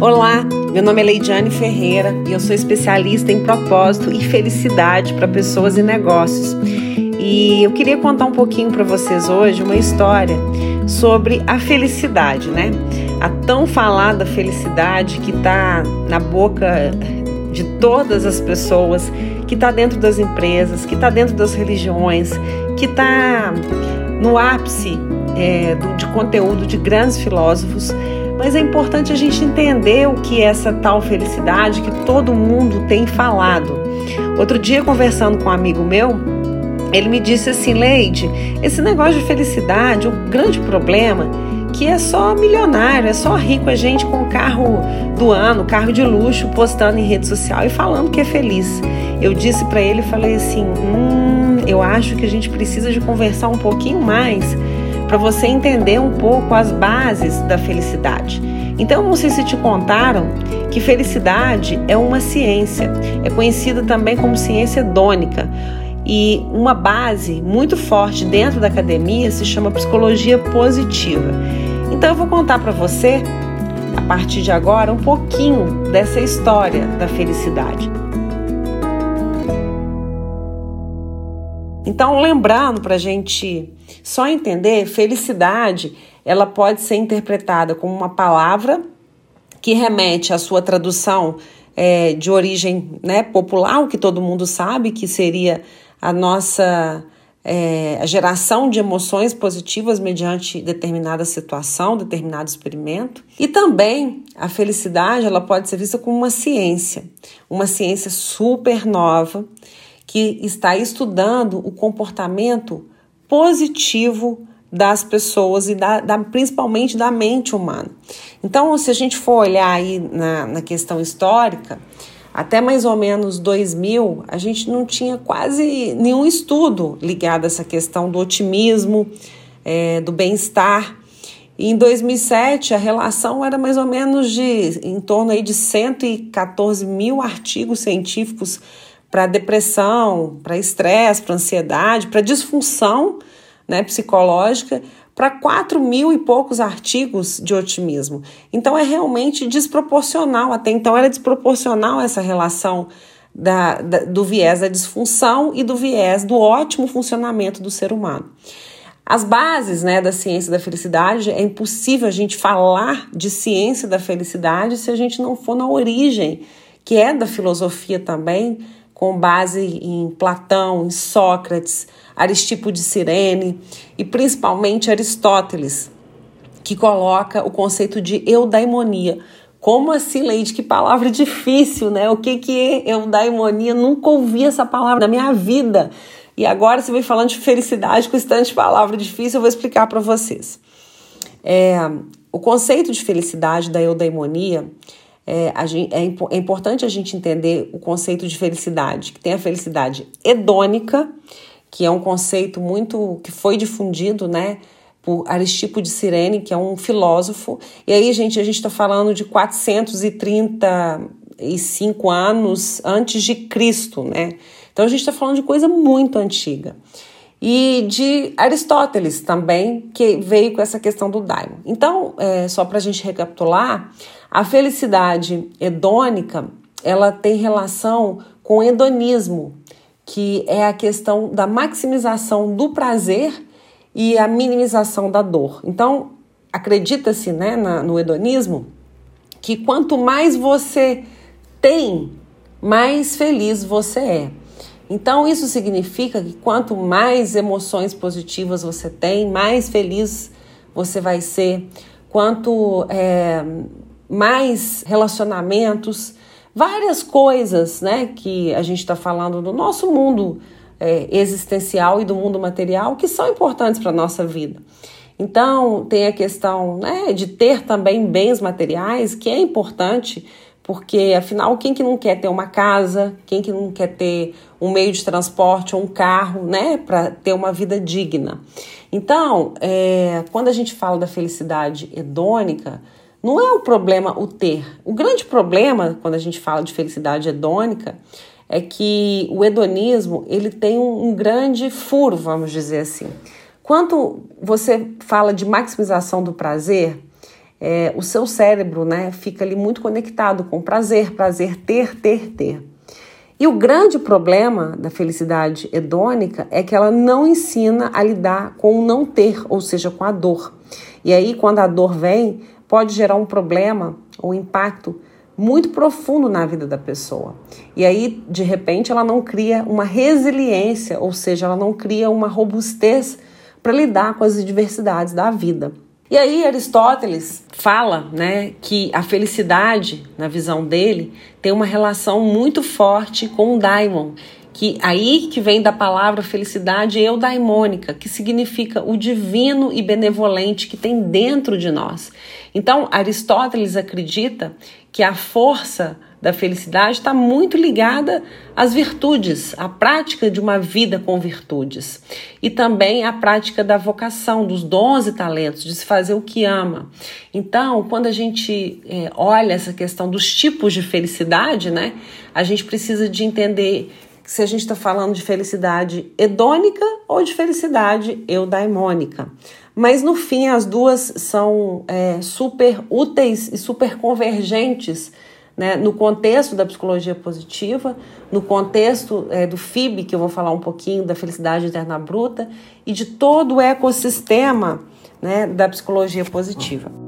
Olá, meu nome é Leidiane Ferreira e eu sou especialista em propósito e felicidade para pessoas e negócios. E eu queria contar um pouquinho para vocês hoje uma história sobre a felicidade, né? A tão falada felicidade que está na boca de todas as pessoas, que está dentro das empresas, que está dentro das religiões, que está no ápice é, de conteúdo de grandes filósofos mas é importante a gente entender o que é essa tal felicidade que todo mundo tem falado. Outro dia, conversando com um amigo meu, ele me disse assim: Leide, esse negócio de felicidade, o grande problema que é só milionário, é só rico, é gente com carro do ano, carro de luxo, postando em rede social e falando que é feliz. Eu disse para ele, falei assim, hum, eu acho que a gente precisa de conversar um pouquinho mais para você entender um pouco as bases da felicidade. Então, não sei se te contaram que felicidade é uma ciência, é conhecida também como ciência hedônica. E uma base muito forte dentro da academia se chama psicologia positiva. Então, eu vou contar para você, a partir de agora, um pouquinho dessa história da felicidade. Então, lembrando para a gente só entender, felicidade ela pode ser interpretada como uma palavra que remete à sua tradução é, de origem né, popular, o que todo mundo sabe que seria a nossa é, a geração de emoções positivas mediante determinada situação, determinado experimento. E também a felicidade ela pode ser vista como uma ciência, uma ciência super nova que está estudando o comportamento positivo das pessoas e da, da, principalmente da mente humana. Então, se a gente for olhar aí na, na questão histórica, até mais ou menos 2000, a gente não tinha quase nenhum estudo ligado a essa questão do otimismo, é, do bem-estar. Em 2007, a relação era mais ou menos de em torno aí de 114 mil artigos científicos para depressão, para estresse, para ansiedade, para disfunção né, psicológica, para 4 mil e poucos artigos de otimismo. Então é realmente desproporcional, até então era desproporcional essa relação da, da, do viés da disfunção e do viés do ótimo funcionamento do ser humano. As bases né, da ciência da felicidade, é impossível a gente falar de ciência da felicidade se a gente não for na origem, que é da filosofia também, com base em Platão, em Sócrates, Aristipo de Cirene e principalmente Aristóteles, que coloca o conceito de eudaimonia. Como assim, Leide? Que palavra difícil, né? O que, que é eudaimonia? Nunca ouvi essa palavra na minha vida. E agora você vem falando de felicidade com de palavra difícil, eu vou explicar para vocês. É, o conceito de felicidade da eudaimonia é, gente, é, é, importante a gente entender o conceito de felicidade, que tem a felicidade hedônica, que é um conceito muito que foi difundido, né, por Aristipo de Cirene, que é um filósofo. E aí, gente, a gente está falando de 435 anos antes de Cristo, né? Então a gente está falando de coisa muito antiga. E de Aristóteles também, que veio com essa questão do daimon. Então, é, só para a gente recapitular, a felicidade hedônica ela tem relação com o hedonismo, que é a questão da maximização do prazer e a minimização da dor. Então, acredita-se né, no hedonismo que quanto mais você tem, mais feliz você é. Então, isso significa que quanto mais emoções positivas você tem, mais feliz você vai ser. Quanto é, mais relacionamentos, várias coisas né, que a gente está falando do nosso mundo é, existencial e do mundo material que são importantes para a nossa vida. Então, tem a questão né, de ter também bens materiais, que é importante, porque afinal, quem que não quer ter uma casa, quem que não quer ter um meio de transporte ou um carro, né, para ter uma vida digna? Então, é, quando a gente fala da felicidade hedônica, não é o problema o ter. O grande problema, quando a gente fala de felicidade hedônica, é que o hedonismo ele tem um, grande furo, vamos dizer assim. Quando você fala de maximização do prazer, é, o seu cérebro né, fica ali muito conectado com prazer, prazer, ter, ter, ter. E o grande problema da felicidade hedônica é que ela não ensina a lidar com o não ter, ou seja, com a dor. E aí, quando a dor vem, pode gerar um problema ou impacto muito profundo na vida da pessoa. E aí, de repente, ela não cria uma resiliência, ou seja, ela não cria uma robustez para lidar com as adversidades da vida. E aí Aristóteles fala, né, que a felicidade, na visão dele, tem uma relação muito forte com o daimon, que aí que vem da palavra felicidade eudaimônica, que significa o divino e benevolente que tem dentro de nós. Então, Aristóteles acredita que a força da felicidade está muito ligada às virtudes, à prática de uma vida com virtudes e também à prática da vocação, dos dons e talentos, de se fazer o que ama. Então, quando a gente é, olha essa questão dos tipos de felicidade, né, a gente precisa de entender se a gente está falando de felicidade hedônica ou de felicidade eudaimônica. Mas no fim, as duas são é, super úteis e super convergentes né, no contexto da psicologia positiva, no contexto é, do FIB, que eu vou falar um pouquinho, da felicidade interna bruta, e de todo o ecossistema né, da psicologia positiva.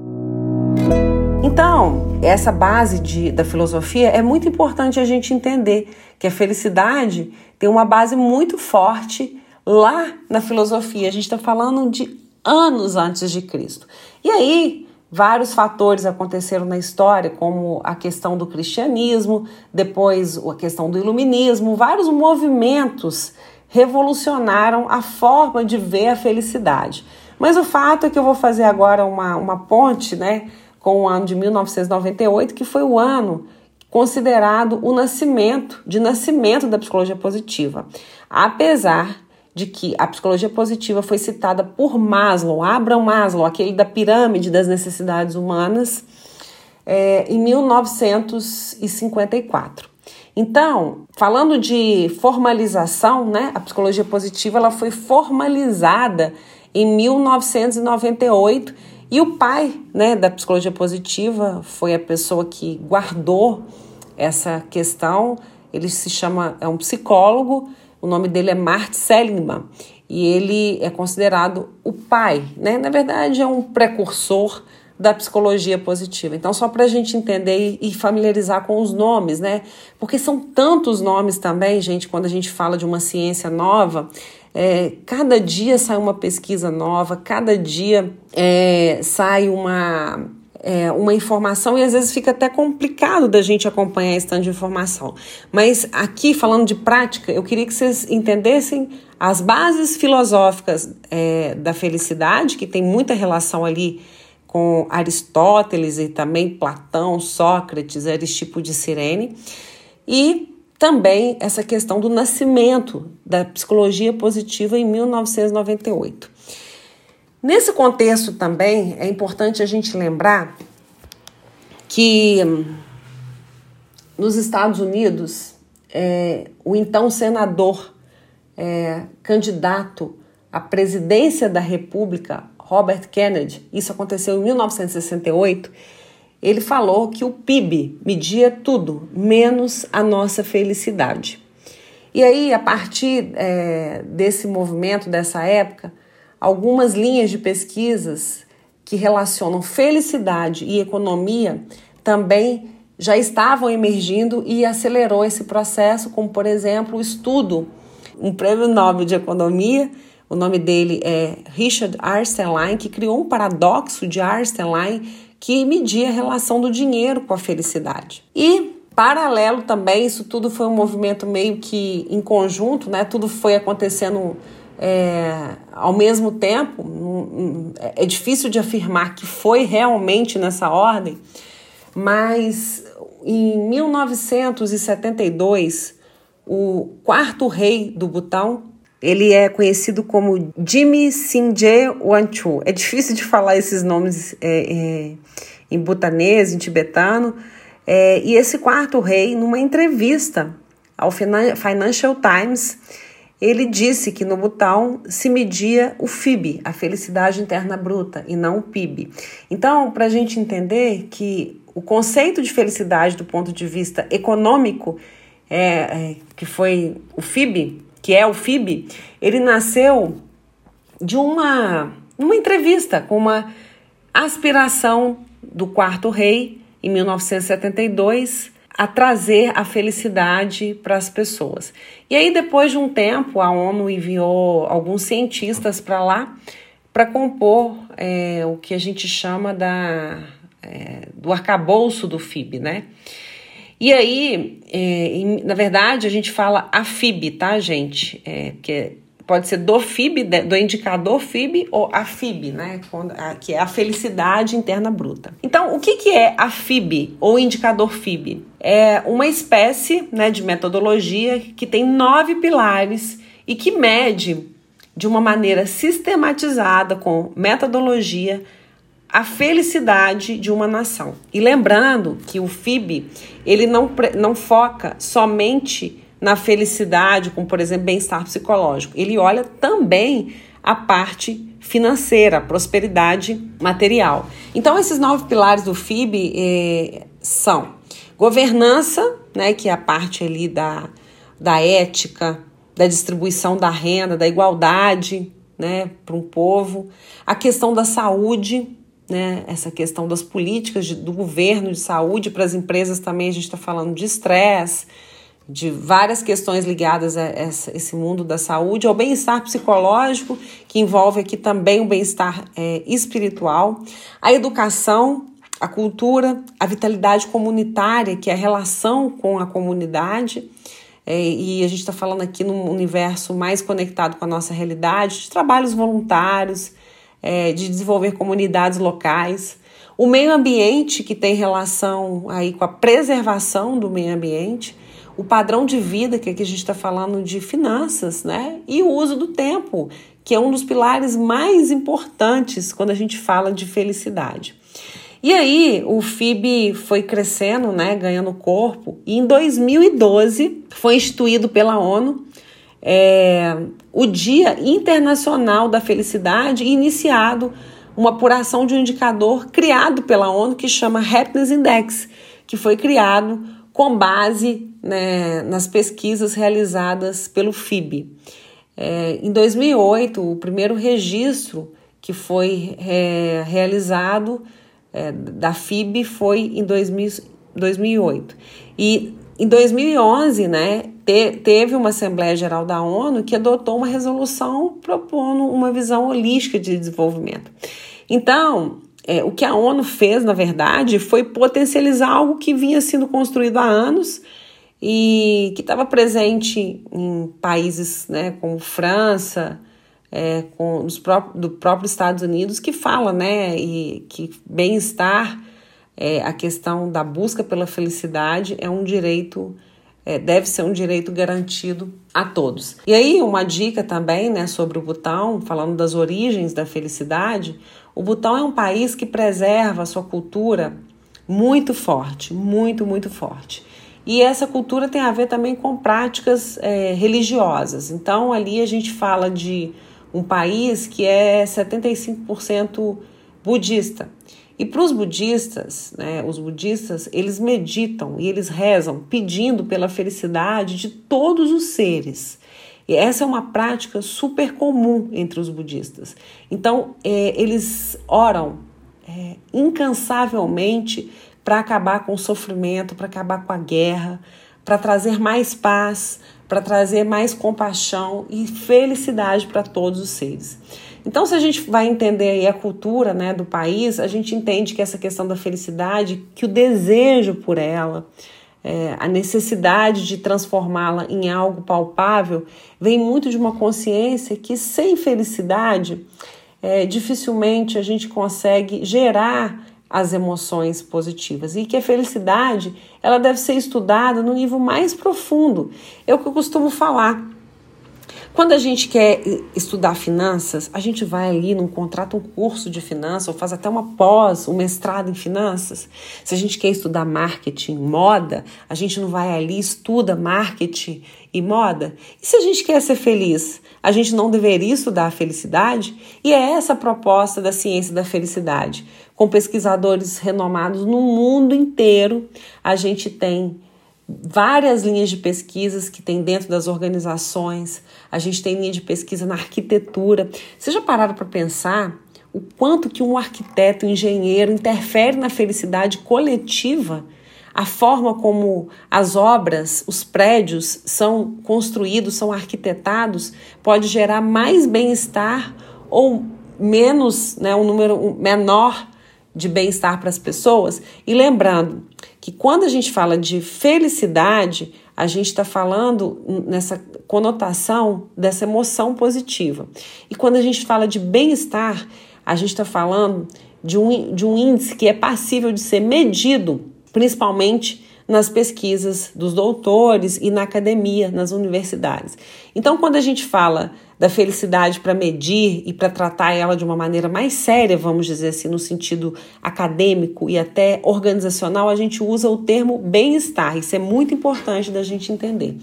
Então, essa base de, da filosofia é muito importante a gente entender que a felicidade tem uma base muito forte lá na filosofia. A gente está falando de anos antes de Cristo. E aí, vários fatores aconteceram na história, como a questão do cristianismo, depois a questão do iluminismo, vários movimentos revolucionaram a forma de ver a felicidade. Mas o fato é que eu vou fazer agora uma, uma ponte, né? Com o ano de 1998, que foi o ano considerado o nascimento, de nascimento da psicologia positiva. Apesar de que a psicologia positiva foi citada por Maslow, Abraham Maslow, aquele da pirâmide das necessidades humanas, é, em 1954. Então, falando de formalização, né, a psicologia positiva ela foi formalizada em 1998 e o pai né, da psicologia positiva foi a pessoa que guardou essa questão. Ele se chama, é um psicólogo, o nome dele é Mart Seligman, e ele é considerado o pai, né? Na verdade, é um precursor da psicologia positiva. Então, só para a gente entender e familiarizar com os nomes, né? Porque são tantos nomes também, gente, quando a gente fala de uma ciência nova, é, cada dia sai uma pesquisa nova, cada dia é, sai uma, é, uma informação e às vezes fica até complicado da gente acompanhar esse tanto de informação. Mas aqui, falando de prática, eu queria que vocês entendessem as bases filosóficas é, da felicidade, que tem muita relação ali com Aristóteles e também Platão, Sócrates, Aristipo de Cirene, e também essa questão do nascimento da psicologia positiva em 1998. Nesse contexto também é importante a gente lembrar que nos Estados Unidos é, o então senador é, candidato à presidência da República, Robert Kennedy, isso aconteceu em 1968 ele falou que o PIB media tudo, menos a nossa felicidade. E aí, a partir é, desse movimento, dessa época, algumas linhas de pesquisas que relacionam felicidade e economia também já estavam emergindo e acelerou esse processo, como por exemplo o estudo, um prêmio Nobel de Economia, o nome dele é Richard Arnstein, que criou um paradoxo de Arnstein que media a relação do dinheiro com a felicidade. E paralelo também, isso tudo foi um movimento meio que em conjunto, né? Tudo foi acontecendo é, ao mesmo tempo. É difícil de afirmar que foi realmente nessa ordem, mas em 1972, o quarto rei do Butão, ele é conhecido como Jimmy Sinje Wanchu. É difícil de falar esses nomes é, é, em butanês, em tibetano. É, e esse quarto rei, numa entrevista ao Financial Times, ele disse que no Butão se media o FIB, a felicidade interna bruta, e não o PIB. Então, para a gente entender que o conceito de felicidade do ponto de vista econômico, é, é, que foi o FIB, que é o FIB, ele nasceu de uma, uma entrevista com uma aspiração do quarto rei, em 1972, a trazer a felicidade para as pessoas. E aí, depois de um tempo, a ONU enviou alguns cientistas para lá para compor é, o que a gente chama da, é, do arcabouço do FIB, né? E aí, é, em, na verdade, a gente fala AFIB, tá, gente? É, que pode ser do FIB, do indicador FIB ou a FIB, né? Que é a felicidade interna bruta. Então, o que, que é a FIB ou indicador FIB? É uma espécie né, de metodologia que tem nove pilares e que mede de uma maneira sistematizada, com metodologia, a felicidade de uma nação. E lembrando que o FIB ele não, não foca somente na felicidade, como por exemplo bem-estar psicológico. Ele olha também a parte financeira, prosperidade material. Então, esses nove pilares do FIB eh, são governança, né, que é a parte ali da, da ética, da distribuição da renda, da igualdade né, para um povo, a questão da saúde, né, essa questão das políticas de, do governo de saúde para as empresas também, a gente está falando de estresse, de várias questões ligadas a esse mundo da saúde, ao bem-estar psicológico, que envolve aqui também o bem-estar é, espiritual, a educação, a cultura, a vitalidade comunitária, que é a relação com a comunidade. É, e a gente está falando aqui num universo mais conectado com a nossa realidade, de trabalhos voluntários, é, de desenvolver comunidades locais. O meio ambiente, que tem relação aí com a preservação do meio ambiente o padrão de vida, que aqui a gente está falando de finanças, né? E o uso do tempo, que é um dos pilares mais importantes quando a gente fala de felicidade. E aí o FIB foi crescendo, né, ganhando corpo, e em 2012 foi instituído pela ONU é, o Dia Internacional da Felicidade, iniciado uma apuração de um indicador criado pela ONU que chama Happiness Index, que foi criado com base né, nas pesquisas realizadas pelo FIB. É, em 2008, o primeiro registro que foi é, realizado é, da FIB foi em 2000, 2008. E em 2011, né, te, teve uma Assembleia Geral da ONU que adotou uma resolução propondo uma visão holística de desenvolvimento. Então, é, o que a ONU fez, na verdade, foi potencializar algo que vinha sendo construído há anos e que estava presente em países né, como França, é, com os próprios, do próprio Estados Unidos, que fala né, e que bem-estar, é, a questão da busca pela felicidade é um direito é, deve ser um direito garantido a todos. E aí, uma dica também né, sobre o Butão, falando das origens da felicidade: o Butão é um país que preserva a sua cultura muito forte, muito, muito forte. E essa cultura tem a ver também com práticas é, religiosas. Então, ali a gente fala de um país que é 75% budista. E para os budistas, né, os budistas, eles meditam e eles rezam pedindo pela felicidade de todos os seres. E essa é uma prática super comum entre os budistas. Então, é, eles oram é, incansavelmente para acabar com o sofrimento, para acabar com a guerra, para trazer mais paz, para trazer mais compaixão e felicidade para todos os seres. Então, se a gente vai entender a cultura né, do país, a gente entende que essa questão da felicidade, que o desejo por ela, é, a necessidade de transformá-la em algo palpável, vem muito de uma consciência que sem felicidade, é, dificilmente a gente consegue gerar as emoções positivas e que a felicidade ela deve ser estudada no nível mais profundo. É o que eu costumo falar. Quando a gente quer estudar finanças, a gente vai ali, não contrata um curso de finanças ou faz até uma pós, um mestrado em finanças. Se a gente quer estudar marketing, moda, a gente não vai ali, estuda marketing e moda. E se a gente quer ser feliz, a gente não deveria estudar a felicidade? E é essa a proposta da ciência da felicidade. Com pesquisadores renomados no mundo inteiro, a gente tem várias linhas de pesquisas que tem dentro das organizações. A gente tem linha de pesquisa na arquitetura. Vocês já pararam para pensar o quanto que um arquiteto, um engenheiro interfere na felicidade coletiva? A forma como as obras, os prédios são construídos, são arquitetados, pode gerar mais bem-estar ou menos, né, um número menor de bem-estar para as pessoas. E lembrando que quando a gente fala de felicidade, a gente está falando nessa conotação dessa emoção positiva. E quando a gente fala de bem-estar, a gente está falando de um, de um índice que é passível de ser medido, principalmente nas pesquisas dos doutores e na academia, nas universidades. Então, quando a gente fala da felicidade para medir e para tratar ela de uma maneira mais séria, vamos dizer assim, no sentido acadêmico e até organizacional, a gente usa o termo bem-estar. Isso é muito importante da gente entender.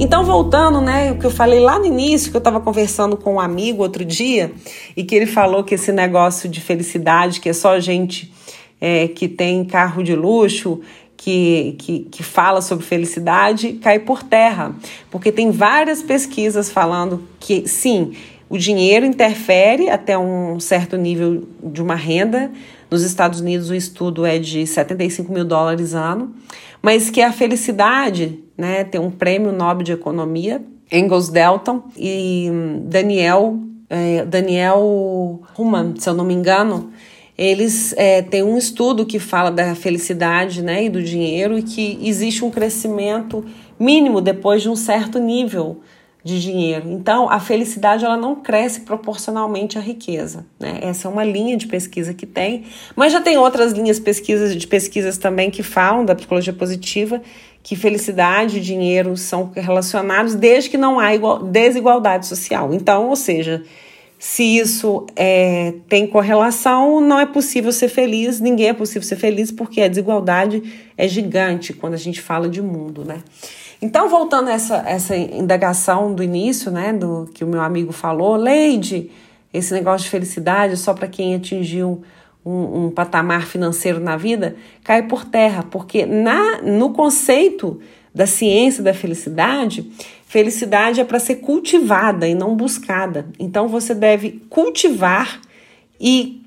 Então, voltando, né, o que eu falei lá no início, que eu estava conversando com um amigo outro dia, e que ele falou que esse negócio de felicidade, que é só gente é, que tem carro de luxo, que, que, que fala sobre felicidade cai por terra, porque tem várias pesquisas falando que sim, o dinheiro interfere até um certo nível de uma renda. Nos Estados Unidos, o estudo é de 75 mil dólares ano, mas que a felicidade, né, tem um prêmio Nobel de Economia, Engels Delton e Daniel, é, Daniel Human, se eu não me engano, eles é, têm um estudo que fala da felicidade né, e do dinheiro e que existe um crescimento mínimo depois de um certo nível de dinheiro. Então, a felicidade ela não cresce proporcionalmente à riqueza. Né? Essa é uma linha de pesquisa que tem, mas já tem outras linhas pesquisas, de pesquisas também que falam da psicologia positiva que felicidade e dinheiro são relacionados desde que não há igual, desigualdade social. Então, ou seja, se isso é, tem correlação, não é possível ser feliz, ninguém é possível ser feliz, porque a desigualdade é gigante quando a gente fala de mundo, né? Então, voltando a essa, essa indagação do início, né, do que o meu amigo falou, Leide, esse negócio de felicidade só para quem atingiu um, um, patamar financeiro na vida, cai por terra, porque na, no conceito da ciência da felicidade, Felicidade é para ser cultivada e não buscada. Então você deve cultivar e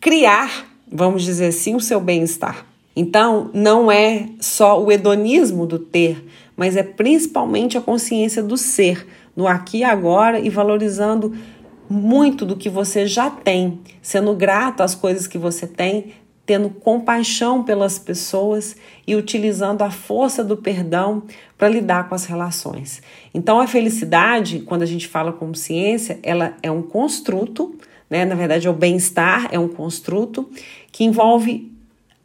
criar, vamos dizer assim, o seu bem-estar. Então não é só o hedonismo do ter, mas é principalmente a consciência do ser, no aqui e agora e valorizando muito do que você já tem, sendo grato às coisas que você tem, tendo compaixão pelas pessoas e utilizando a força do perdão para lidar com as relações. Então, a felicidade, quando a gente fala como ciência, ela é um construto, né? Na verdade, é o bem-estar é um construto que envolve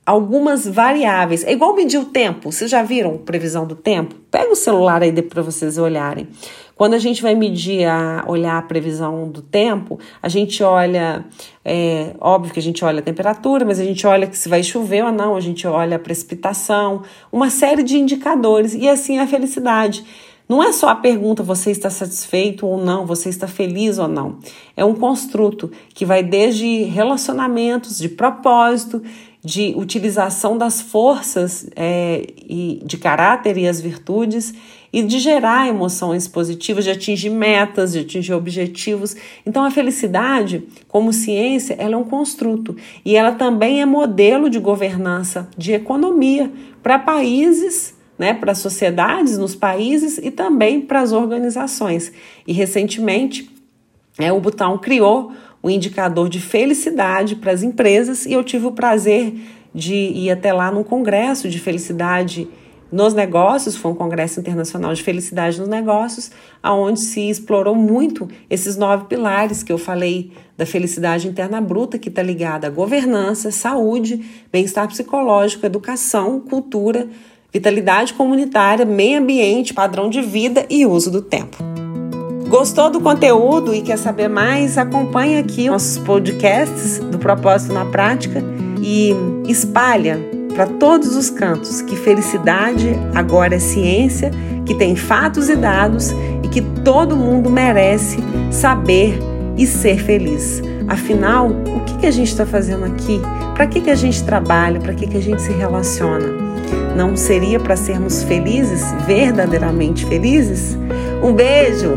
algumas variáveis. É igual medir o tempo. Vocês já viram previsão do tempo? Pega o celular aí para vocês olharem. Quando a gente vai medir, a, olhar a previsão do tempo, a gente olha, é, óbvio que a gente olha a temperatura, mas a gente olha que se vai chover ou não, a gente olha a precipitação, uma série de indicadores, e assim é a felicidade. Não é só a pergunta você está satisfeito ou não, você está feliz ou não. É um construto que vai desde relacionamentos, de propósito, de utilização das forças é, e de caráter e as virtudes e de gerar emoções positivas, de atingir metas, de atingir objetivos. Então a felicidade, como ciência, ela é um construto e ela também é modelo de governança, de economia para países né, para sociedades nos países e também para as organizações. E recentemente, é, o Butão criou o um indicador de felicidade para as empresas e eu tive o prazer de ir até lá num congresso de felicidade nos negócios, foi um congresso internacional de felicidade nos negócios, aonde se explorou muito esses nove pilares que eu falei da felicidade interna bruta, que está ligada à governança, saúde, bem-estar psicológico, educação, cultura, vitalidade comunitária, meio ambiente, padrão de vida e uso do tempo. Gostou do conteúdo e quer saber mais? Acompanhe aqui nossos podcasts do Propósito na Prática e espalha para todos os cantos que felicidade agora é ciência, que tem fatos e dados e que todo mundo merece saber e ser feliz. Afinal, o que, que a gente está fazendo aqui? Para que, que a gente trabalha? Para que, que a gente se relaciona? Não seria para sermos felizes, verdadeiramente felizes? Um beijo!